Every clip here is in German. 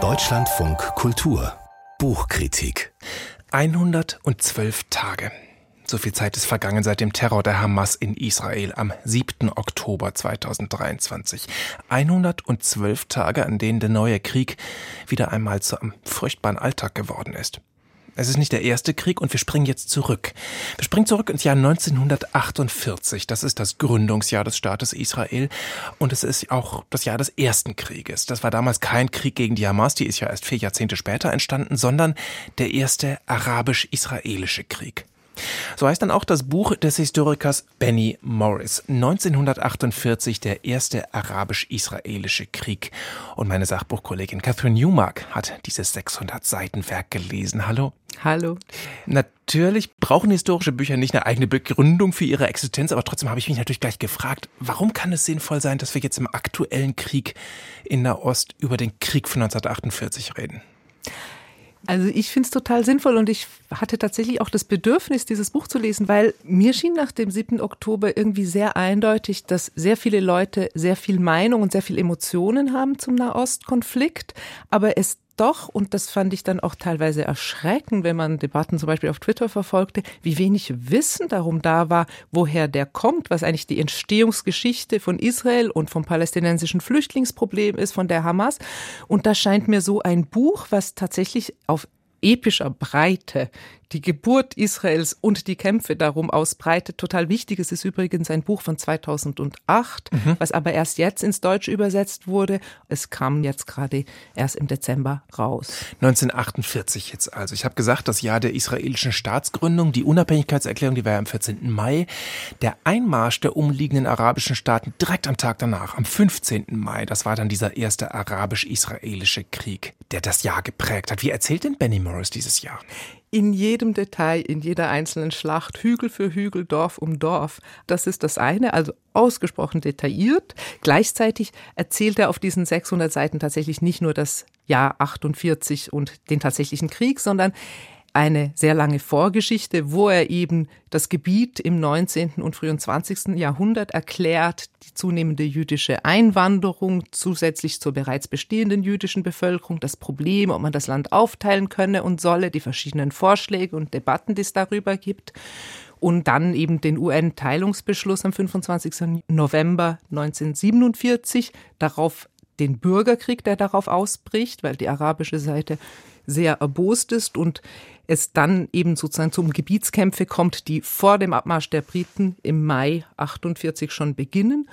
Deutschlandfunk Kultur Buchkritik 112 Tage. So viel Zeit ist vergangen seit dem Terror der Hamas in Israel am 7. Oktober 2023. 112 Tage, an denen der neue Krieg wieder einmal zu einem furchtbaren Alltag geworden ist. Es ist nicht der erste Krieg und wir springen jetzt zurück. Wir springen zurück ins Jahr 1948. Das ist das Gründungsjahr des Staates Israel und es ist auch das Jahr des ersten Krieges. Das war damals kein Krieg gegen die Hamas, die ist ja erst vier Jahrzehnte später entstanden, sondern der erste arabisch-israelische Krieg. So heißt dann auch das Buch des Historikers Benny Morris. 1948 der erste arabisch-israelische Krieg. Und meine Sachbuchkollegin Catherine Newmark hat dieses 600 Seiten Werk gelesen. Hallo. Hallo. Natürlich brauchen historische Bücher nicht eine eigene Begründung für ihre Existenz, aber trotzdem habe ich mich natürlich gleich gefragt, warum kann es sinnvoll sein, dass wir jetzt im aktuellen Krieg in Nahost über den Krieg von 1948 reden? Also ich finde es total sinnvoll und ich hatte tatsächlich auch das Bedürfnis, dieses Buch zu lesen, weil mir schien nach dem 7. Oktober irgendwie sehr eindeutig, dass sehr viele Leute sehr viel Meinung und sehr viel Emotionen haben zum Nahostkonflikt, aber es doch, und das fand ich dann auch teilweise erschreckend, wenn man Debatten zum Beispiel auf Twitter verfolgte, wie wenig Wissen darum da war, woher der kommt, was eigentlich die Entstehungsgeschichte von Israel und vom palästinensischen Flüchtlingsproblem ist, von der Hamas. Und da scheint mir so ein Buch, was tatsächlich auf epischer Breite die Geburt Israels und die Kämpfe darum ausbreitet. Total wichtig. Es ist übrigens ein Buch von 2008, mhm. was aber erst jetzt ins Deutsche übersetzt wurde. Es kam jetzt gerade erst im Dezember raus. 1948 jetzt also. Ich habe gesagt, das Jahr der israelischen Staatsgründung, die Unabhängigkeitserklärung, die war ja am 14. Mai. Der Einmarsch der umliegenden arabischen Staaten direkt am Tag danach, am 15. Mai, das war dann dieser erste arabisch-israelische Krieg, der das Jahr geprägt hat. Wie erzählt denn Benny Morris dieses Jahr? In jedem Detail, in jeder einzelnen Schlacht, Hügel für Hügel, Dorf um Dorf. Das ist das eine, also ausgesprochen detailliert. Gleichzeitig erzählt er auf diesen 600 Seiten tatsächlich nicht nur das Jahr 48 und den tatsächlichen Krieg, sondern eine sehr lange Vorgeschichte, wo er eben das Gebiet im 19. und frühen 20. Jahrhundert erklärt, die zunehmende jüdische Einwanderung zusätzlich zur bereits bestehenden jüdischen Bevölkerung, das Problem, ob man das Land aufteilen könne und solle, die verschiedenen Vorschläge und Debatten, die es darüber gibt und dann eben den UN-Teilungsbeschluss am 25. November 1947, darauf den Bürgerkrieg, der darauf ausbricht, weil die arabische Seite sehr erbost ist und es dann eben sozusagen zum Gebietskämpfe kommt, die vor dem Abmarsch der Briten im Mai 48 schon beginnen.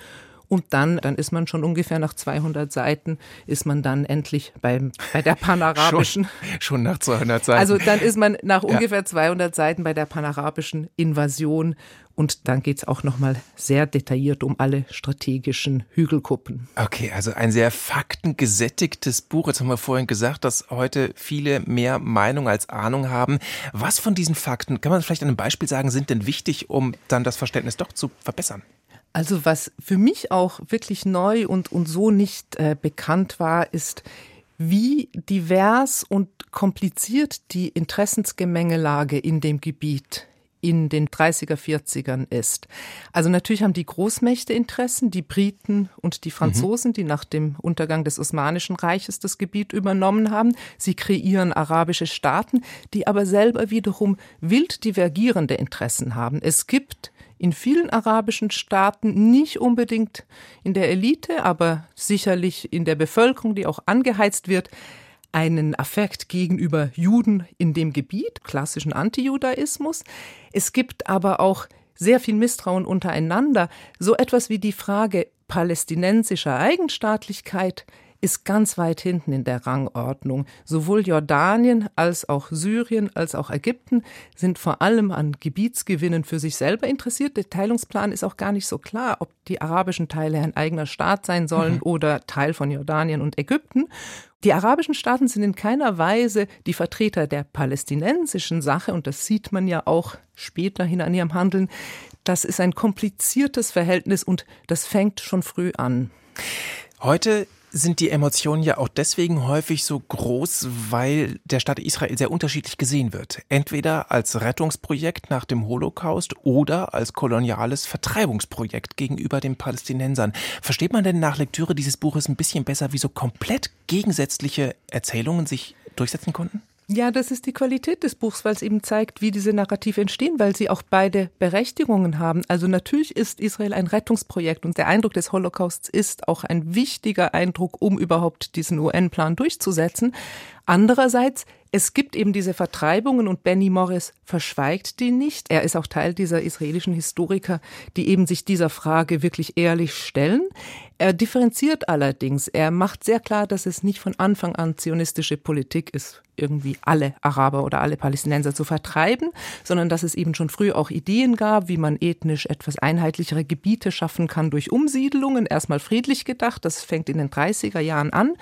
Und dann, dann ist man schon ungefähr nach 200 Seiten, ist man dann endlich beim, bei der panarabischen. schon, schon nach 200 Seiten. Also dann ist man nach ja. ungefähr 200 Seiten bei der panarabischen Invasion und dann geht es auch nochmal sehr detailliert um alle strategischen Hügelkuppen. Okay, also ein sehr faktengesättigtes Buch. Jetzt haben wir vorhin gesagt, dass heute viele mehr Meinung als Ahnung haben. Was von diesen Fakten, kann man vielleicht an einem Beispiel sagen, sind denn wichtig, um dann das Verständnis doch zu verbessern? Also was für mich auch wirklich neu und, und so nicht äh, bekannt war, ist, wie divers und kompliziert die Interessensgemengelage in dem Gebiet in den 30er, 40ern ist. Also natürlich haben die Großmächte Interessen, die Briten und die Franzosen, mhm. die nach dem Untergang des Osmanischen Reiches das Gebiet übernommen haben. Sie kreieren arabische Staaten, die aber selber wiederum wild divergierende Interessen haben. Es gibt in vielen arabischen Staaten, nicht unbedingt in der Elite, aber sicherlich in der Bevölkerung, die auch angeheizt wird, einen Affekt gegenüber Juden in dem Gebiet, klassischen Antijudaismus. Es gibt aber auch sehr viel Misstrauen untereinander. So etwas wie die Frage palästinensischer Eigenstaatlichkeit ist ganz weit hinten in der Rangordnung. Sowohl Jordanien als auch Syrien als auch Ägypten sind vor allem an Gebietsgewinnen für sich selber interessiert. Der Teilungsplan ist auch gar nicht so klar, ob die arabischen Teile ein eigener Staat sein sollen mhm. oder Teil von Jordanien und Ägypten. Die arabischen Staaten sind in keiner Weise die Vertreter der palästinensischen Sache und das sieht man ja auch späterhin an ihrem Handeln. Das ist ein kompliziertes Verhältnis und das fängt schon früh an. Heute sind die Emotionen ja auch deswegen häufig so groß, weil der Staat Israel sehr unterschiedlich gesehen wird. Entweder als Rettungsprojekt nach dem Holocaust oder als koloniales Vertreibungsprojekt gegenüber den Palästinensern. Versteht man denn nach Lektüre dieses Buches ein bisschen besser, wie so komplett gegensätzliche Erzählungen sich durchsetzen konnten? Ja, das ist die Qualität des Buchs, weil es eben zeigt, wie diese Narrative entstehen, weil sie auch beide Berechtigungen haben. Also natürlich ist Israel ein Rettungsprojekt und der Eindruck des Holocausts ist auch ein wichtiger Eindruck, um überhaupt diesen UN-Plan durchzusetzen. Andererseits es gibt eben diese Vertreibungen und Benny Morris verschweigt die nicht. Er ist auch Teil dieser israelischen Historiker, die eben sich dieser Frage wirklich ehrlich stellen. Er differenziert allerdings. Er macht sehr klar, dass es nicht von Anfang an zionistische Politik ist, irgendwie alle Araber oder alle Palästinenser zu vertreiben, sondern dass es eben schon früh auch Ideen gab, wie man ethnisch etwas einheitlichere Gebiete schaffen kann durch Umsiedlungen. Erstmal friedlich gedacht, das fängt in den 30er Jahren an.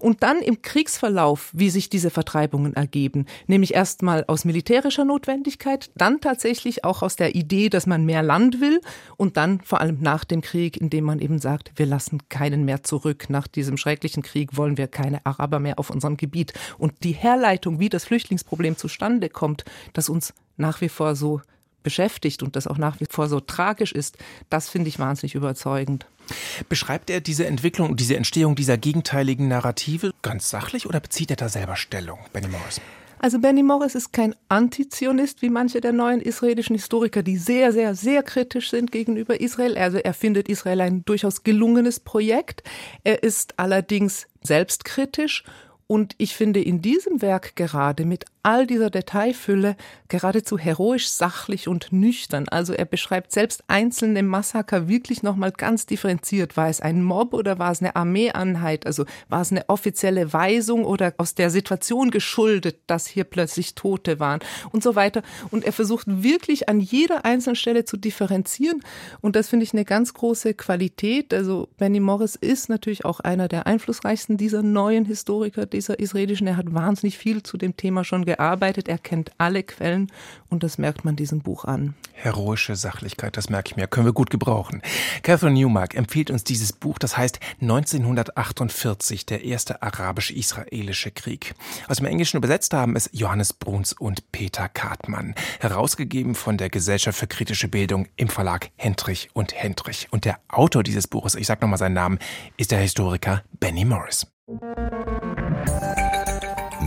Und dann im Kriegsverlauf, wie sich diese Vertreibungen ergeben, nämlich erstmal aus militärischer Notwendigkeit, dann tatsächlich auch aus der Idee, dass man mehr Land will und dann vor allem nach dem Krieg, indem man eben sagt, wir lassen keinen mehr zurück. Nach diesem schrecklichen Krieg wollen wir keine Araber mehr auf unserem Gebiet. Und die Herleitung, wie das Flüchtlingsproblem zustande kommt, das uns nach wie vor so beschäftigt und das auch nach wie vor so tragisch ist, das finde ich wahnsinnig überzeugend. Beschreibt er diese Entwicklung, diese Entstehung dieser gegenteiligen Narrative ganz sachlich oder bezieht er da selber Stellung, Benny Morris? Also Benny Morris ist kein Antizionist wie manche der neuen israelischen Historiker, die sehr, sehr, sehr kritisch sind gegenüber Israel. Also er findet Israel ein durchaus gelungenes Projekt. Er ist allerdings selbstkritisch und ich finde in diesem Werk gerade mit all dieser Detailfülle geradezu heroisch sachlich und nüchtern. Also er beschreibt selbst einzelne Massaker wirklich nochmal ganz differenziert. War es ein Mob oder war es eine Armeeanheit? Also war es eine offizielle Weisung oder aus der Situation geschuldet, dass hier plötzlich Tote waren und so weiter. Und er versucht wirklich an jeder einzelnen Stelle zu differenzieren. Und das finde ich eine ganz große Qualität. Also Benny Morris ist natürlich auch einer der einflussreichsten dieser neuen Historiker, dieser israelischen. Er hat wahnsinnig viel zu dem Thema schon gearbeitet, er kennt alle Quellen und das merkt man diesem Buch an. Heroische Sachlichkeit, das merke ich mir, können wir gut gebrauchen. Catherine Newmark empfiehlt uns dieses Buch, das heißt 1948, der erste arabisch-israelische Krieg. Aus dem Englischen übersetzt haben es Johannes Bruns und Peter Kartmann, herausgegeben von der Gesellschaft für kritische Bildung im Verlag Hendrich und Hendrich. Und der Autor dieses Buches, ich sage nochmal seinen Namen, ist der Historiker Benny Morris.